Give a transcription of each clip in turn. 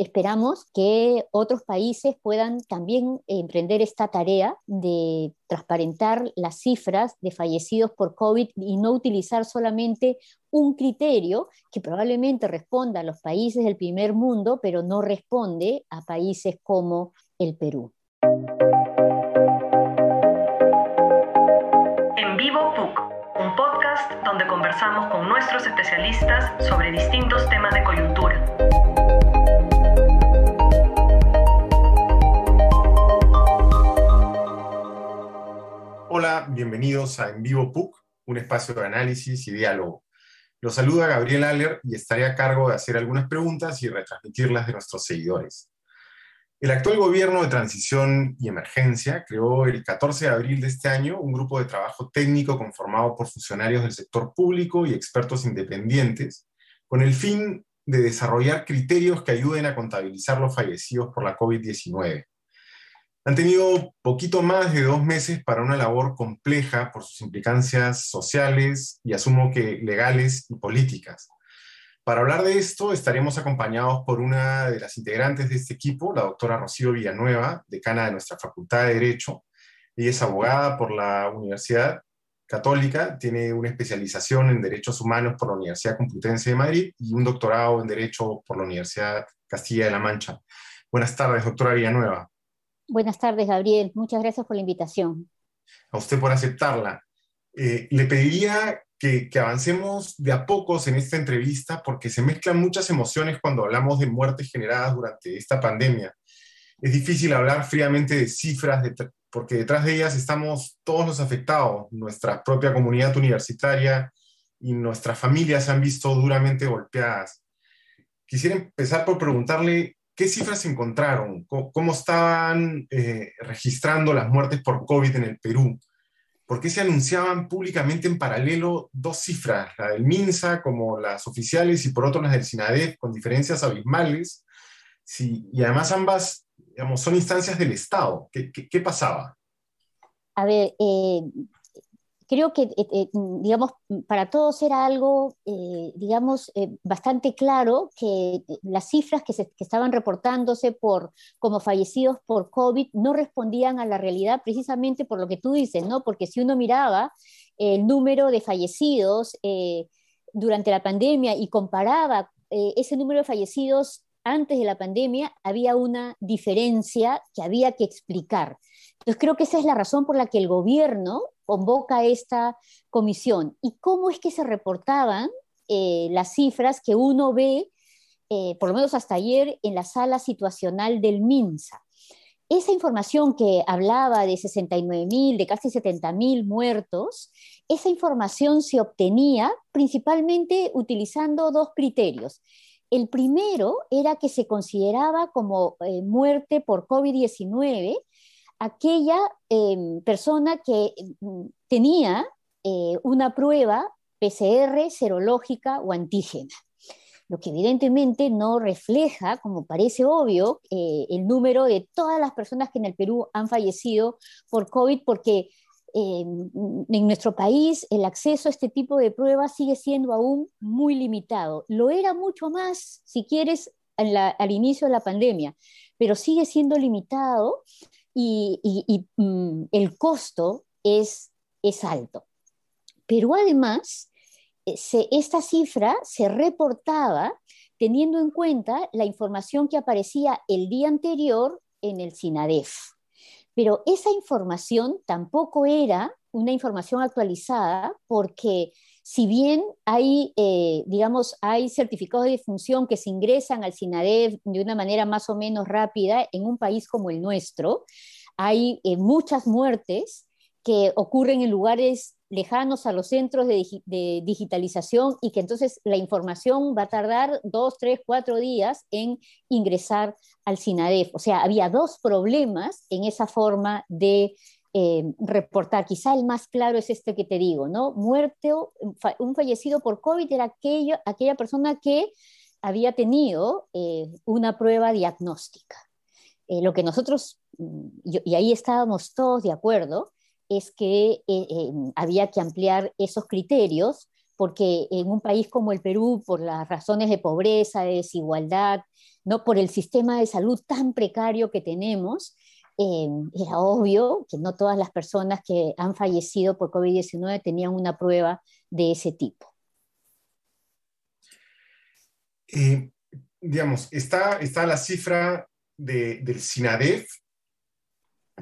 esperamos que otros países puedan también emprender esta tarea de transparentar las cifras de fallecidos por COVID y no utilizar solamente un criterio que probablemente responda a los países del primer mundo, pero no responde a países como el Perú. En vivo PUC, un podcast donde conversamos con nuestros especialistas sobre distintos temas de coyuntura. Hola, bienvenidos a En Vivo PUC, un espacio de análisis y diálogo. Los saluda Gabriel Aller y estaré a cargo de hacer algunas preguntas y retransmitirlas de nuestros seguidores. El actual gobierno de transición y emergencia creó el 14 de abril de este año un grupo de trabajo técnico conformado por funcionarios del sector público y expertos independientes con el fin de desarrollar criterios que ayuden a contabilizar los fallecidos por la COVID-19. Han tenido poquito más de dos meses para una labor compleja por sus implicancias sociales y asumo que legales y políticas. Para hablar de esto estaremos acompañados por una de las integrantes de este equipo, la doctora Rocío Villanueva, decana de nuestra Facultad de Derecho. Ella es abogada por la Universidad Católica, tiene una especialización en Derechos Humanos por la Universidad Complutense de Madrid y un doctorado en Derecho por la Universidad Castilla de la Mancha. Buenas tardes, doctora Villanueva. Buenas tardes, Gabriel. Muchas gracias por la invitación. A usted por aceptarla. Eh, le pediría que, avancemos de a pocos en esta entrevista porque se mezclan muchas emociones cuando hablamos de muertes generadas durante esta pandemia. Es difícil hablar fríamente de cifras porque detrás de ellas estamos todos los afectados. Nuestra propia comunidad universitaria y nuestras familias se han visto duramente golpeadas. Quisiera empezar por preguntarle ¿Qué cifras encontraron? ¿Cómo, estaban eh, registrando las muertes por COVID en el Perú? ¿Por qué se anunciaban públicamente en paralelo dos cifras, la del MINSA como las oficiales y por otro las del SINADEF con diferencias abismales? Y además ambas digamos, son instancias del Estado. ¿Qué, qué, pasaba? A ver, eh, creo que, eh, eh, digamos, para todos era algo, eh, digamos, bastante claro que las cifras que, se, estaban reportándose por, como fallecidos por COVID no respondían a la realidad precisamente por lo que tú dices, ¿no? Porque si uno miraba el número de fallecidos durante la pandemia y comparaba ese número de fallecidos antes de la pandemia, había una diferencia que había que explicar. Entonces creo que esa es la razón por la que el gobierno convoca esta comisión. ¿Y cómo es que se reportaban eh, las cifras que uno ve, eh, por lo menos hasta ayer, en la sala situacional del MINSA? Esa información que hablaba de 69 mil, de casi 70 mil muertos, esa información se obtenía principalmente utilizando dos criterios. El primero era que se consideraba como eh, muerte por COVID-19 aquella em, persona que mm, tenía eh, una prueba PCR serológica o antígena, lo que evidentemente no refleja, como parece obvio, eh, el número de todas las personas que en el Perú han fallecido por COVID, porque em, en nuestro país el acceso a este tipo de pruebas sigue siendo aún muy limitado. Lo era mucho más, si quieres, al inicio de la pandemia, pero sigue siendo limitado y, mm, el costo es, es alto. Pero además, eh, esta cifra se reportaba teniendo en cuenta la información que aparecía el día anterior en el SINADEF. Pero esa información tampoco era una información actualizada porque si bien hay, eh, digamos, hay certificados de defunción que se ingresan al SINADEF de una manera más o menos rápida en un país como el nuestro, hay eh, muchas muertes que ocurren en lugares lejanos a los centros de, de, digitalización y que entonces la información va a tardar dos, tres, cuatro días en ingresar al SINADEF. O sea, había dos problemas en esa forma de eh, reportar. Quizá el más claro es este que te digo, ¿no? Muerte, un fallecido por COVID era aquello, aquella persona que había tenido eh, una prueba diagnóstica. Eh, lo que nosotros, mm, y ahí estábamos todos de acuerdo, es que había que ampliar esos criterios porque en un país como el Perú, por las razones de pobreza, de desigualdad, ¿no? por el sistema de salud tan precario que tenemos, eh, era obvio que no todas las personas que han fallecido por COVID-19 tenían una prueba de ese tipo. Eh, digamos, está, está la cifra del SINADEF,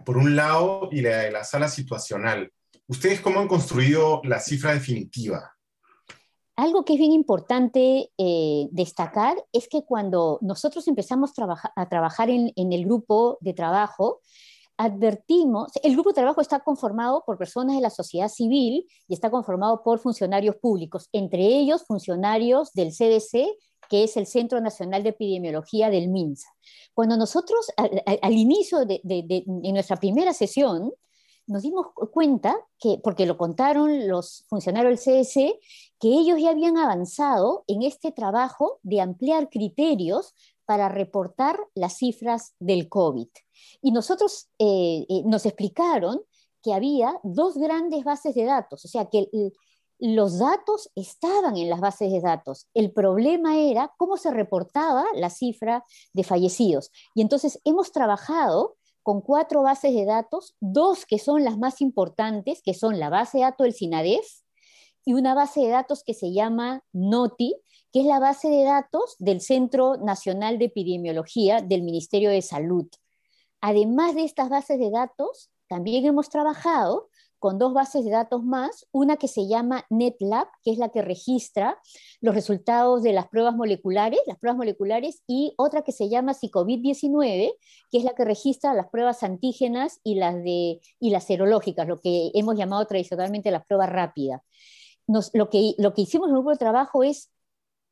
por un lado, y la de la sala situacional. ¿Ustedes cómo han construido la cifra definitiva? Algo que es bien importante eh, destacar es que cuando nosotros empezamos a trabajar en, el grupo de trabajo, advertimos, el grupo de trabajo está conformado por personas de la sociedad civil y está conformado por funcionarios públicos, entre ellos funcionarios del CDC, que es el Centro Nacional de Epidemiología del MINSA. Cuando nosotros, al, inicio de, de, nuestra primera sesión, nos dimos cuenta que, porque lo contaron los funcionarios del CDC, que ellos ya habían avanzado en este trabajo de ampliar criterios para reportar las cifras del COVID. Y nosotros eh, eh, nos explicaron que había dos grandes bases de datos, o sea que los datos estaban en las bases de datos. El problema era cómo se reportaba la cifra de fallecidos. Y entonces hemos trabajado con cuatro bases de datos, dos que son las más importantes, que son la base de datos del SINADEF y una base de datos que se llama NOTI, que es la base de datos del Centro Nacional de Epidemiología del Ministerio de Salud. Además de estas bases de datos, también hemos trabajado con dos bases de datos más, una que se llama NetLab, que es la que registra los resultados de las pruebas moleculares, las pruebas moleculares, y otra que se llama COVID-19, que es la que registra las pruebas antígenas y las, de, y las serológicas, lo que hemos llamado tradicionalmente las pruebas rápidas. lo, que, lo que hicimos en el grupo de trabajo es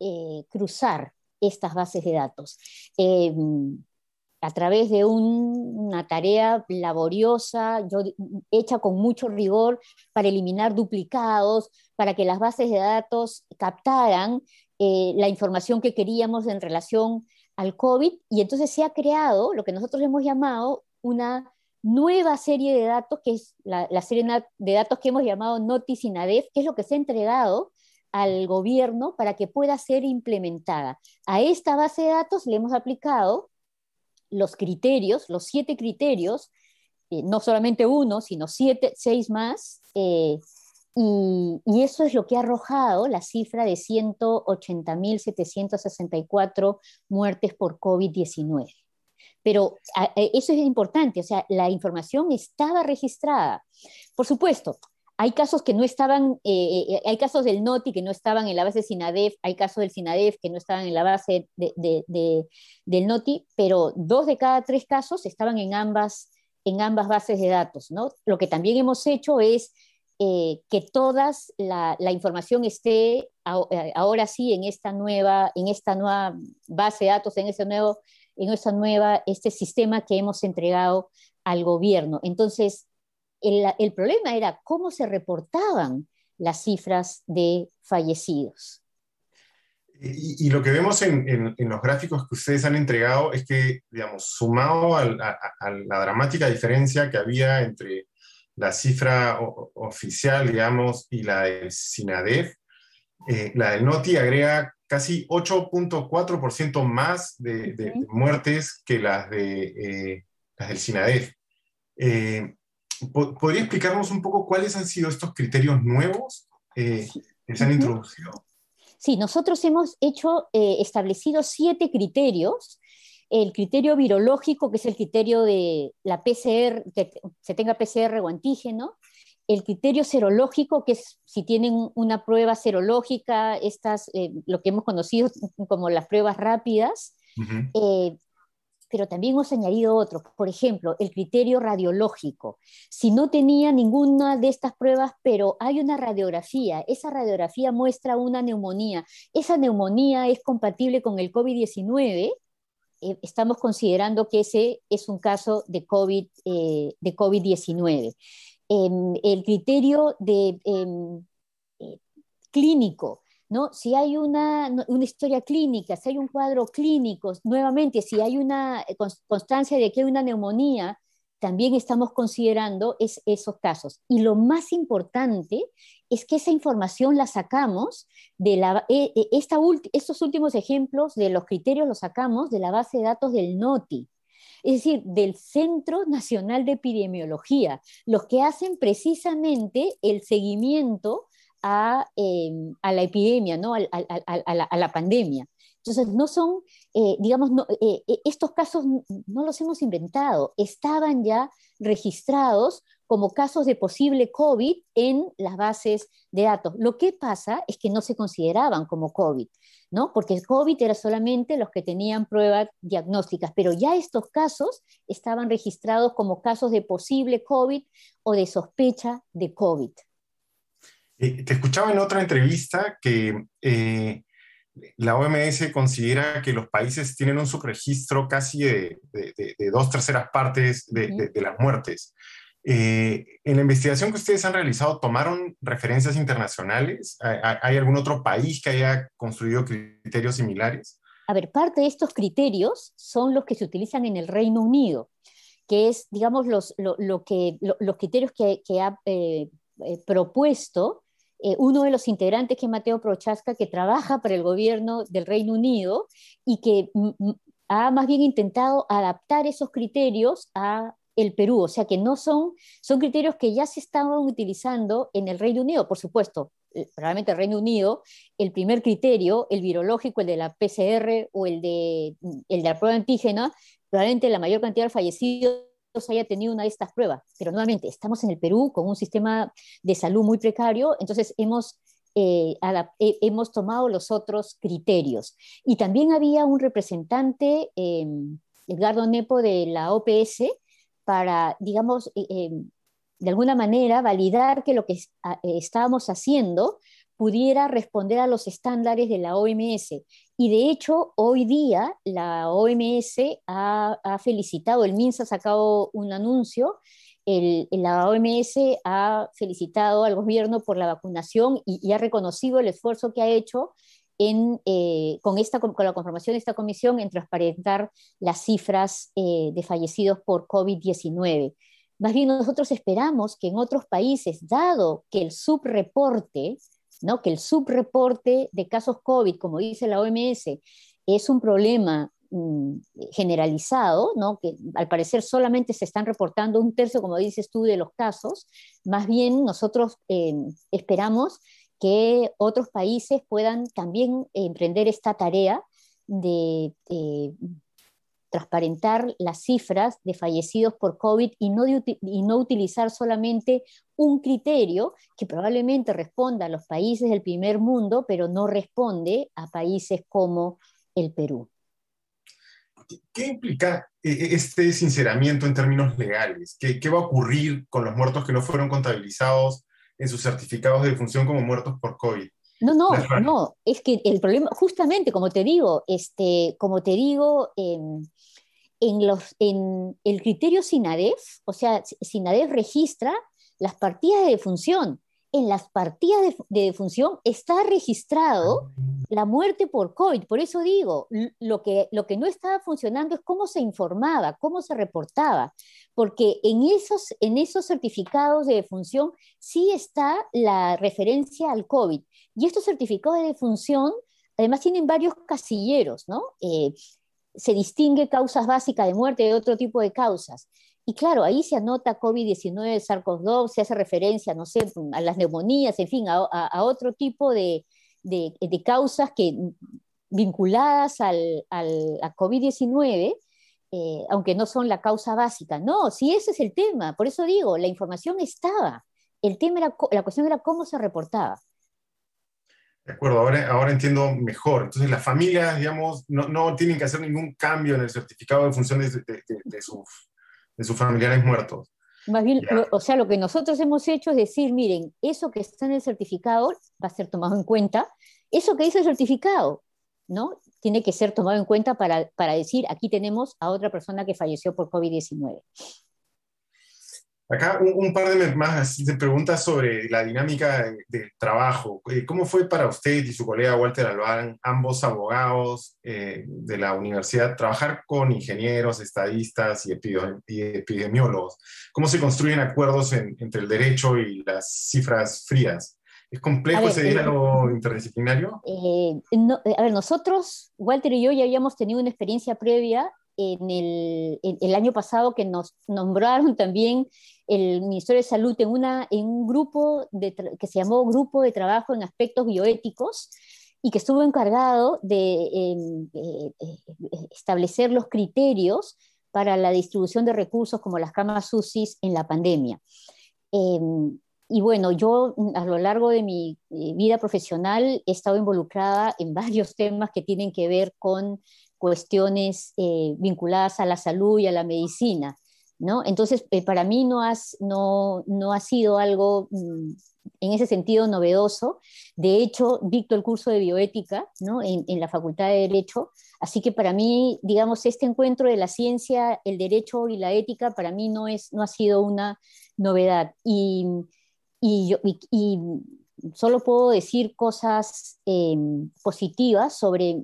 eh, cruzar estas bases de datos. Eh, a través de una tarea laboriosa, hecha con mucho rigor para eliminar duplicados, para que las bases de datos captaran eh, la información que queríamos en relación al COVID. Y entonces se ha creado lo que nosotros hemos llamado una nueva serie de datos, que es la, serie de datos que hemos llamado Notis INADEF, que es lo que se ha entregado al gobierno para que pueda ser implementada. A esta base de datos le hemos aplicado los criterios, los siete criterios, eh, no solamente uno, sino siete, seis más, eh, y, eso es lo que ha arrojado la cifra de 180.764 muertes por COVID-19. Pero eso es importante, o sea, la información estaba registrada. Por supuesto, hay casos que no estaban, eh, eh, hay casos del NOTI que no estaban en la base de SINADEF, hay casos del SINADEF que no estaban en la base del NOTI, pero dos de cada tres casos estaban en ambas, en ambas bases de datos. ¿no? Lo que también hemos hecho es eh, que toda la, información esté ahora sí en esta nueva, en esta nueva base de datos, en ese nuevo, en esta nueva, este sistema que hemos entregado al gobierno. Entonces, el, problema era cómo se reportaban las cifras de fallecidos. Y, lo que vemos en, los gráficos que ustedes han entregado es que, digamos, sumado a, la dramática diferencia que había entre la cifra oficial, digamos, y la del SINADEF, eh, la del NOTI agrega casi 8.4% más de, muertes que las, de, eh, las del SINADEF. Eh, ¿Podría explicarnos un poco cuáles han sido estos criterios nuevos eh, que se han introducido? Sí, nosotros hemos hecho, eh, establecido siete criterios. El criterio virológico, que es el criterio de la PCR, que se tenga PCR o antígeno. El criterio serológico, que es si tienen una prueba serológica, estas, eh, lo que hemos conocido como las pruebas rápidas pero también hemos añadido otros. Por ejemplo, el criterio radiológico. Si no tenía ninguna de estas pruebas, pero hay una radiografía, esa radiografía muestra una neumonía, esa neumonía es compatible con el COVID-19, eh, estamos considerando que ese es un caso de COVID, eh, de COVID-19. Em, el criterio em, eh, clínico, ¿no? Si hay una, historia clínica, si hay un cuadro clínico, nuevamente, si hay una eh, constancia de que hay una neumonía también estamos considerando es, esos casos. Y lo más importante es que esa información la sacamos de la, eh, eh, estos últimos ejemplos de los criterios los sacamos de la base de datos del NOTI, es decir, del Centro Nacional de Epidemiología, los que hacen precisamente el seguimiento a, em, la epidemia, ¿no? a, la, pandemia. Entonces, no son, eh, digamos, estos casos no los hemos inventado, estaban ya registrados como casos de posible COVID en las bases de datos. Lo que pasa es que no se consideraban como COVID, ¿no? Porque COVID era solamente los que tenían pruebas diagnósticas, pero ya estos casos estaban registrados como casos de posible COVID o de sospecha de COVID. Eh, te escuchaba en otra entrevista que eh, la OMS considera que los países tienen un subregistro casi de, dos terceras partes de, las muertes. Eh, en la investigación que ustedes han realizado, ¿tomaron referencias internacionales? ¿Hay, algún otro país que haya construido criterios similares? A ver, parte de estos criterios son los que se utilizan en el Reino Unido, que es, digamos, los, lo, que, los criterios que, ha eh, eh, uno de los integrantes, que es Mateo Prochaska, que trabaja para el gobierno del Reino Unido y que ha más bien intentado adaptar esos criterios a el Perú, o sea que no son, son criterios que ya se estaban utilizando en el Reino Unido, por supuesto, eh, probablemente el Reino Unido, el primer criterio, el virológico, el de la PCR o el de, el de la prueba antígena, probablemente la mayor cantidad de fallecidos haya tenido una de estas pruebas, pero nuevamente estamos en el Perú con un sistema de salud muy precario, entonces hemos eh, eh, hemos tomado los otros criterios. Y también había un representante, Edgardo Nepo, de la OPS, para, digamos, eh, eh, de alguna manera validar que lo que ah, eh, estábamos haciendo pudiera responder a los estándares de la OMS. Y de hecho, hoy día la OMS ha, felicitado, el MINSA ha sacado un anuncio, el, la OMS ha felicitado al gobierno por la vacunación y, y ha reconocido el esfuerzo que ha hecho eh, con, esta, con la conformación de esta comisión en transparentar las cifras eh, de fallecidos por COVID-19. Más bien nosotros esperamos que en otros países, dado que el subreporte, ¿no? que el subreporte de casos COVID, como dice la OMS, es un problema mm, generalizado, ¿no? que al parecer solamente se están reportando un tercio, como dices tú, de los casos, más bien nosotros eh, esperamos que otros países puedan también emprender esta tarea de eh, transparentar las cifras de fallecidos por COVID y no, y no utilizar solamente un criterio que probablemente responda a los países del primer mundo, pero no responde a países como el Perú. ¿Qué implica eh, este sinceramiento en términos legales? ¿Qué, ¿Qué, va a ocurrir con los muertos que no fueron contabilizados en sus certificados de defunción como muertos por COVID. No, no, no, es que el problema, justamente como te digo, este, como te digo, en, los, en el criterio SINADEF, o sea, SINADEF registra las partidas de defunción. En las partidas de, de defunción está registrado ah, la muerte por COVID. Por eso digo, lo que, lo que no estaba funcionando es cómo se informaba, cómo se reportaba, porque en esos, en esos certificados de defunción sí está la referencia al COVID. Y estos certificados de defunción además tienen varios casilleros, ¿no? Eh, se distingue causas básicas de muerte de otro tipo de causas. Y claro, ahí se anota COVID-19, SARS-CoV-2, se hace referencia, no sé, a las neumonías, en fin, a otro tipo de, de, causas que, vinculadas al, a COVID-19, eh, aunque no son la causa básica. No, sí, ese es el tema. Por eso digo, la información estaba. El tema era, la cuestión era cómo se reportaba. De acuerdo, ahora, ahora entiendo mejor. Entonces, las familias, digamos, no, no tienen que hacer ningún cambio en el certificado en función de, de, de, sus, de sus familiares muertos. Más bien, o sea, lo que nosotros hemos hecho es decir, miren, eso que está en el certificado va a ser tomado en cuenta, eso que dice el certificado, ¿no? Tiene que ser tomado en cuenta para, para decir, aquí tenemos a otra persona que falleció por COVID-19. Acá un, par de más de preguntas sobre la dinámica del trabajo. Eh, ¿Cómo fue para usted y su colega Walter Albán, ambos abogados eh, de la universidad, trabajar con ingenieros, estadistas y, epidemiólogos? ¿Cómo se construyen acuerdos entre el derecho y las cifras frías? ¿Es complejo ese diálogo interdisciplinario? a ver, nosotros, Walter y yo, ya habíamos tenido una experiencia previa en el, año pasado que nos nombraron también el Ministerio de Salud en, una, en un grupo que se llamó Grupo de Trabajo en Aspectos Bioéticos y que estuvo encargado de em, establecer los criterios para la distribución de recursos como las camas UCI en la pandemia. Em, y bueno, yo a lo largo de mi vida profesional he estado involucrada en varios temas que tienen que ver con cuestiones eh, vinculadas a la salud y a la medicina. ¿no? Entonces, eh, para mí no, has, no, no, ha sido algo mm, en ese sentido novedoso. De hecho, dicto el curso de bioética ¿no? en, en, la Facultad de Derecho, así que para mí, digamos, este encuentro de la ciencia, el derecho y la ética, para mí no, es, no ha sido una novedad. Y, y, yo, y solo puedo decir cosas em, positivas sobre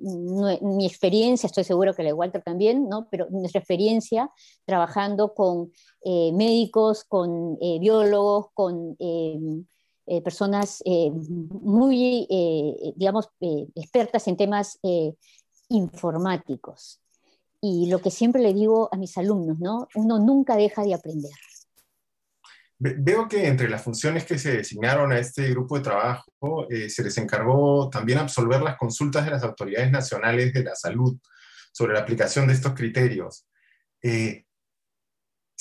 mi experiencia, estoy seguro que la de Walter también, ¿no? pero nuestra experiencia trabajando con eh, médicos, con eh, biólogos, con em, eh, personas muy, digamos, expertas en temas informáticos. Y lo que siempre le digo a mis alumnos, ¿no? Uno nunca deja de aprender. Veo que entre las funciones que se designaron a este grupo de trabajo, eh, se les encargó también absolver las consultas de las autoridades nacionales de la salud sobre la aplicación de estos criterios. Eh,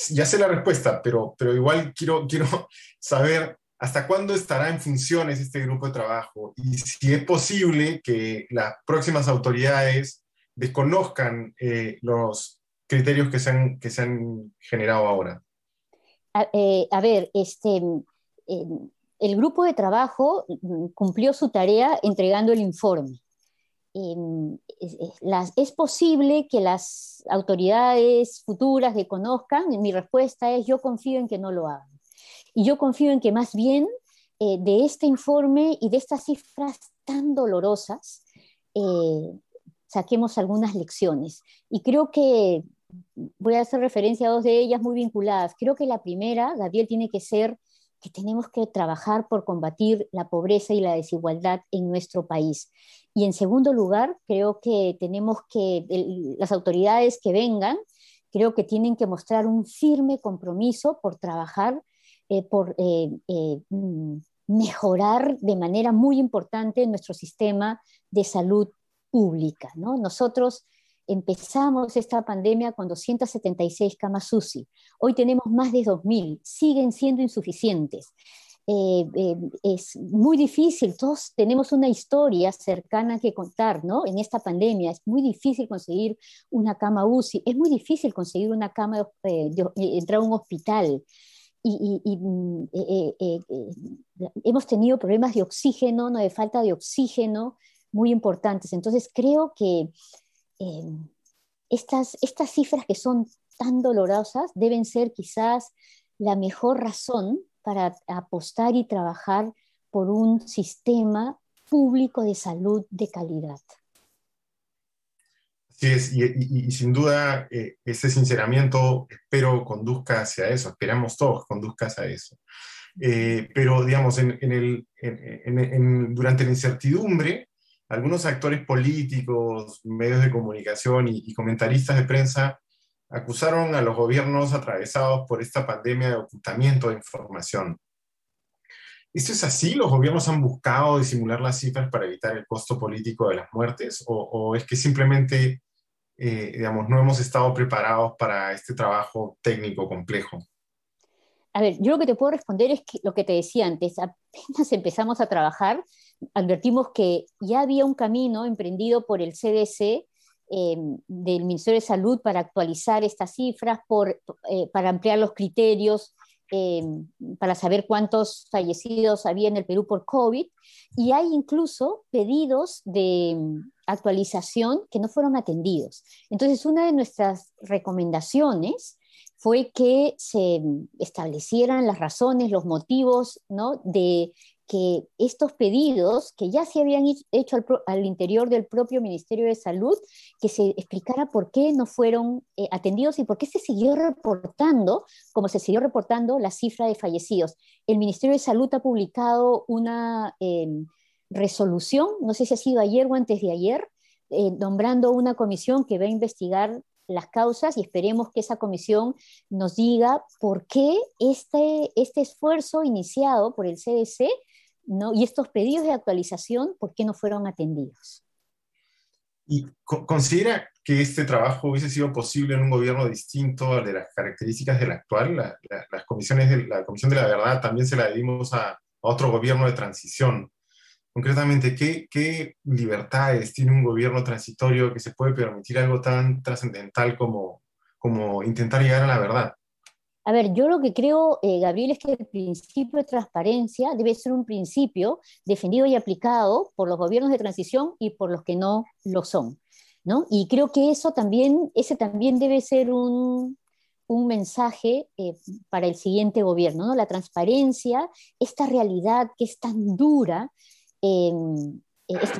ya sé la respuesta, pero, pero igual quiero, quiero saber hasta cuándo estará en funciones este grupo de trabajo y si es posible que las próximas autoridades desconozcan eh, los criterios que se han, que se han generado ahora. Eh, a, ver, este, em, el grupo de trabajo mm, cumplió su tarea entregando el informe. Em, es, posible que las autoridades futuras le conozcan. Mi respuesta es yo confío en que no lo hagan. Y yo confío en que más bien eh, de este informe y de estas cifras tan dolorosas eh, saquemos algunas lecciones. Y creo que voy a hacer referencia a dos de ellas muy vinculadas. Creo que la primera, Gabriel, tiene que ser que tenemos que trabajar por combatir la pobreza y la desigualdad en nuestro país. Y en segundo lugar, creo que tenemos que, las autoridades que vengan, creo que tienen que mostrar un firme compromiso por trabajar, eh, por eh, eh, mm, mejorar de manera muy importante nuestro sistema de salud pública. ¿no? Nosotros empezamos esta pandemia con 276 camas UCI. Hoy tenemos más de 2.000, siguen siendo insuficientes. Eh, eh, es muy difícil, todos tenemos una historia cercana que contar, ¿no? En esta pandemia es muy difícil conseguir una cama UCI, es muy difícil conseguir una cama, eh, entrar a un hospital. Y, mm, hemos tenido problemas de oxígeno, no de falta de oxígeno muy importantes. Entonces creo que Em, estas, estas cifras que son tan dolorosas deben ser quizás la mejor razón para apostar y trabajar por un sistema público de salud de calidad. Es, y, sin duda eh, ese sinceramiento espero conduzca hacia eso, esperamos todos conduzca hacia eso. Eh, pero digamos, en, el, durante la incertidumbre, algunos actores políticos, medios de comunicación y, comentaristas de prensa acusaron a los gobiernos atravesados por esta pandemia de ocultamiento de información. ¿Esto es así? ¿Los gobiernos han buscado disimular las cifras para evitar el costo político de las muertes? ¿O, es que simplemente, eh, digamos, no hemos estado preparados para este trabajo técnico complejo? A ver, yo lo que te puedo responder es que lo que te decía antes, apenas empezamos a trabajar, advertimos que ya había un camino emprendido por el CDC eh, del Ministerio de Salud para actualizar estas cifras, por, eh, para ampliar los criterios, eh, para saber cuántos fallecidos había en el Perú por COVID. Y hay incluso pedidos de actualización que no fueron atendidos. Entonces, una de nuestras recomendaciones fue que se establecieran las razones, los motivos ¿no? de que estos pedidos que ya se habían hecho al, interior del propio Ministerio de Salud, que se explicara por qué no fueron eh, atendidos y por qué se siguió reportando, como se siguió reportando, la cifra de fallecidos. El Ministerio de Salud ha publicado una em, resolución, no sé si ha sido ayer o antes de ayer, eh, nombrando una comisión que va a investigar las causas y esperemos que esa comisión nos diga por qué este, este esfuerzo iniciado por el CDC ¿no? y estos pedidos de actualización, por qué no fueron atendidos. ¿Y considera que este trabajo hubiese sido posible en un gobierno distinto al de las características del actual? La, las comisiones de, la Comisión de la Verdad también se la dimos a, a otro gobierno de transición concretamente, ¿qué, libertades tiene un gobierno transitorio que se puede permitir algo tan trascendental como, como intentar llegar a la verdad? A ver, yo lo que creo, eh, Gabriel, es que el principio de transparencia debe ser un principio defendido y aplicado por los gobiernos de transición y por los que no lo son. ¿no? Y creo que eso también, ese también debe ser un, un mensaje eh, para el siguiente gobierno, ¿no? La transparencia, esta realidad que es tan dura, Em,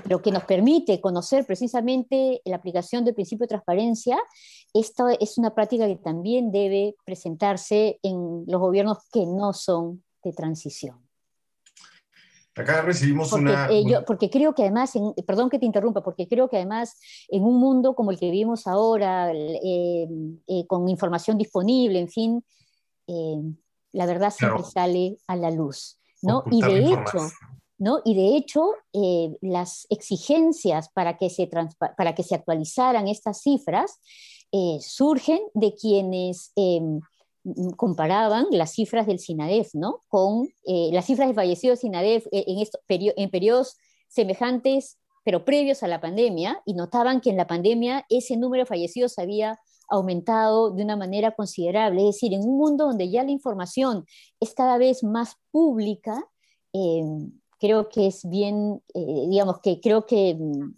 pero que nos permite conocer precisamente la aplicación del principio de transparencia, esto es una práctica que también debe presentarse en los gobiernos que no son de transición. Acá recibimos una... Eh, porque creo que además, perdón que te interrumpa, porque creo que además en un mundo como el que vivimos ahora, eh, eh, con información disponible, en fin, la verdad siempre sale a la luz. ¿no? Y de hecho, y de hecho, eh, las exigencias para que, se para que se actualizaran estas cifras eh, surgen de quienes em, comparaban las cifras del SINADEF ¿no? con eh, las cifras de fallecidos SINADEF en, en periodos semejantes, pero previos a la pandemia, y notaban que en la pandemia ese número de fallecidos había aumentado de una manera considerable. Es decir, en un mundo donde ya la información es cada vez más pública, em, creo que es bien, eh, digamos que creo que mm,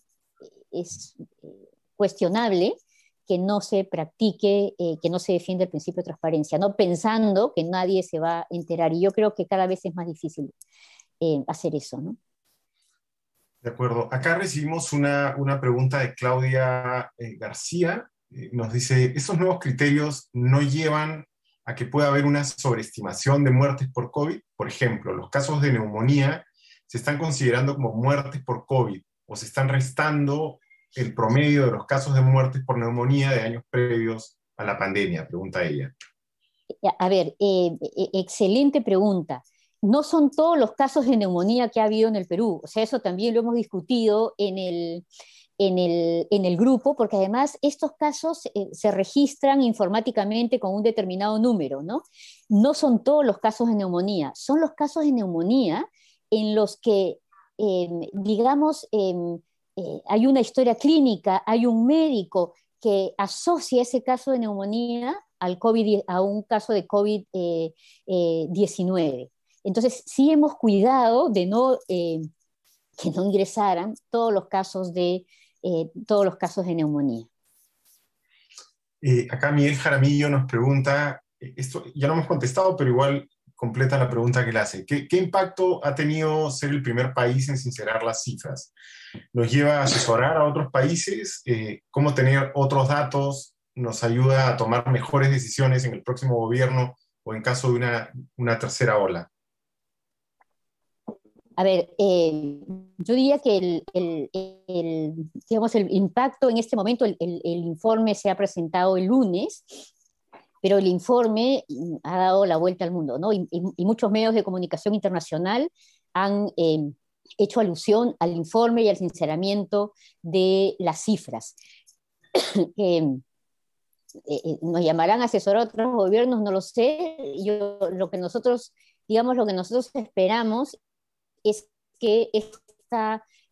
es eh, cuestionable que no se practique, eh, que no se defienda el principio de transparencia, no pensando que nadie se va a enterar. Y yo creo que cada vez es más difícil hacer eso, ¿no? De acuerdo. Acá recibimos una, una pregunta de Claudia García. nos dice, ¿esos nuevos criterios no llevan a que pueda haber una sobreestimación de muertes por COVID? Por ejemplo, los casos de neumonía se están considerando como muertes por COVID o se están restando el promedio de los casos de muertes por neumonía de años previos a la pandemia? Pregunta ella. A ver, eh, eh, excelente pregunta. No son todos los casos de neumonía que ha habido en el Perú. O sea, eso también lo hemos discutido en el, en el, en el grupo, porque además estos casos eh, se registran informáticamente con un determinado número, ¿no? No son todos los casos de neumonía, son los casos de neumonía en los que, em, digamos, em, eh, hay una historia clínica, hay un médico que asocia ese caso de neumonía al COVID, a un caso de COVID-19. Eh, eh, Entonces, sí hemos cuidado de no, em, que no ingresaran todos los casos de, todos los casos de neumonía. acá Miguel Jaramillo nos pregunta, esto ya lo hemos contestado, pero igual completa la pregunta que le hace. ¿Qué, impacto ha tenido ser el primer país en sincerar las cifras? ¿Nos lleva a asesorar a otros países? Eh, ¿Cómo tener otros datos nos ayuda a tomar mejores decisiones en el próximo gobierno o en caso de una, una tercera ola? A ver, eh, yo diría que el, el, el, digamos, el impacto en este momento, el, informe se ha presentado el lunes, pero el informe mm, ha dado la vuelta al mundo, ¿no? Y, muchos medios de comunicación internacional han eh, hecho alusión al informe y al sinceramiento de las cifras. Eh, eh, nos llamarán a asesorar a otros gobiernos, no lo sé. Yo, lo que nosotros, digamos, lo que nosotros esperamos es que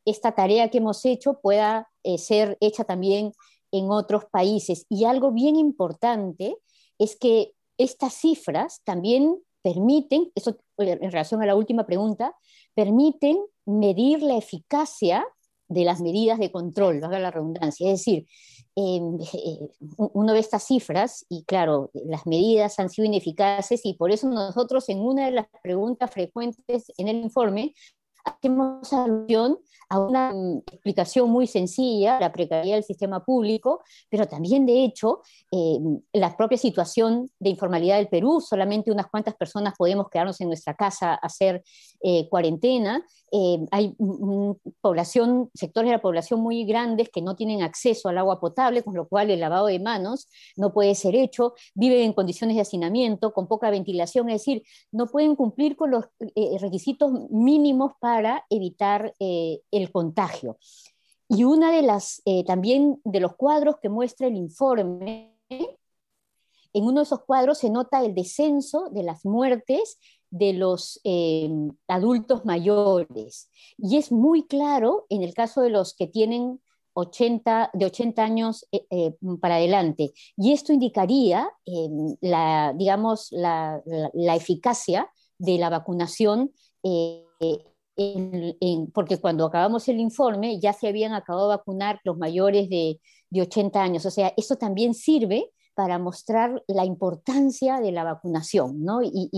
esta tarea que hemos hecho pueda ser hecha también en otros países. Y algo bien importante es que estas cifras también permiten, eso en relación a la última pregunta, permiten medir la eficacia de las medidas de control, valga la redundancia. Es decir, em, eh, uno ve estas cifras y claro, las medidas han sido ineficaces y por eso nosotros en una de las preguntas frecuentes en el informe hacemos alusión a una mm, explicación muy sencilla, la precariedad del sistema público, pero también, de hecho, eh, la propia situación de informalidad del Perú, solamente unas cuantas personas podemos quedarnos en nuestra casa a hacer eh, cuarentena, eh, hay población, sectores de la población muy grandes que no tienen acceso al agua potable, con lo cual el lavado de manos no puede ser hecho, viven en condiciones de hacinamiento, con poca ventilación, es decir, no pueden cumplir con los requisitos mínimos para evitar el el contagio. Y una de las, eh, también de los cuadros que muestra el informe, en uno de esos cuadros se nota el descenso de las muertes de los eh, adultos mayores. Y es muy claro en el caso de los que tienen 80, de 80 años eh, para adelante. Y esto indicaría la, digamos, la, eficacia de la vacunación porque cuando acabamos el informe ya se habían acabado de vacunar los mayores de, de 80 años. O sea, eso también sirve para mostrar la importancia de la vacunación, ¿no? Y,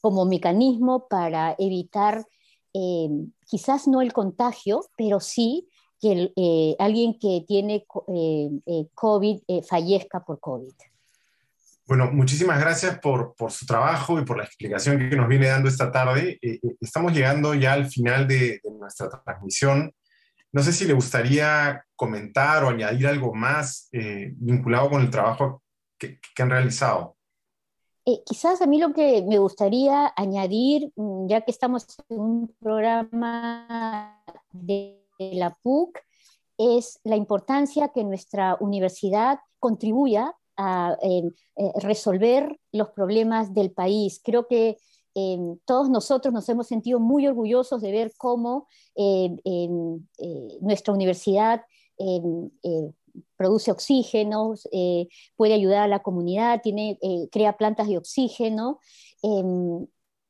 como mecanismo para evitar eh, quizás no el contagio, pero sí que eh, alguien que tiene eh, COVID fallezca por COVID. Bueno, muchísimas gracias por, por, su trabajo y por la explicación que nos viene dando esta tarde. Eh, eh, estamos llegando ya al final de, nuestra transmisión. No sé si le gustaría comentar o añadir algo más eh, vinculado con el trabajo que, han realizado. quizás a mí lo que me gustaría añadir, mm, ya que estamos en un programa de la PUC, es la importancia que nuestra universidad contribuya a eh, resolver los problemas del país. Creo que eh, todos nosotros nos hemos sentido muy orgullosos de ver cómo eh, nuestra universidad produce oxígeno, puede ayudar a la comunidad, tiene, crea plantas de oxígeno,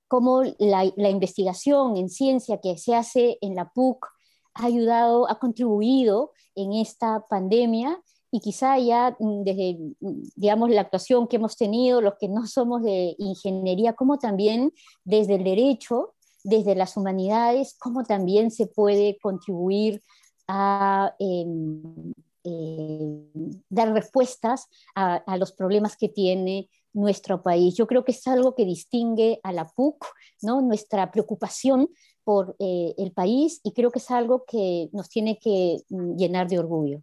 cómo la, investigación en ciencia que se hace en la PUC ha ayudado, ha contribuido en esta pandemia y quizá ya mm, desde, mm, digamos, la actuación que hemos tenido, los que no somos de ingeniería, como también desde el derecho, desde las humanidades, cómo también se puede contribuir a em, em, dar respuestas a, los problemas que tiene nuestro país. Yo creo que es algo que distingue a la PUC, ¿no? nuestra preocupación por eh, el país y creo que es algo que nos tiene que mm, llenar de orgullo.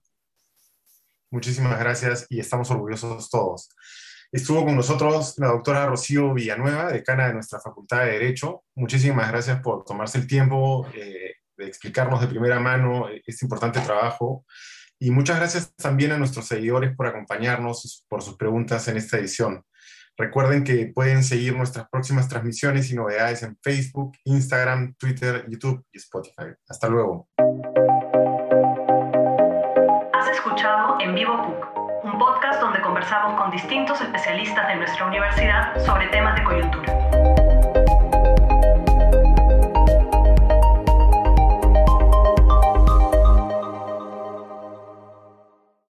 Muchísimas gracias y estamos orgullosos todos. Estuvo con nosotros la doctora Rocío Villanueva, decana de nuestra Facultad de Derecho. Muchísimas gracias por tomarse el tiempo eh, de explicarnos de primera mano este importante trabajo. Y muchas gracias también a nuestros seguidores por acompañarnos, por sus preguntas en esta edición. Recuerden que pueden seguir nuestras próximas transmisiones y novedades en Facebook, Instagram, Twitter, YouTube y Spotify. Hasta luego. En Vivo un podcast donde conversamos con distintos especialistas de nuestra universidad sobre temas de coyuntura.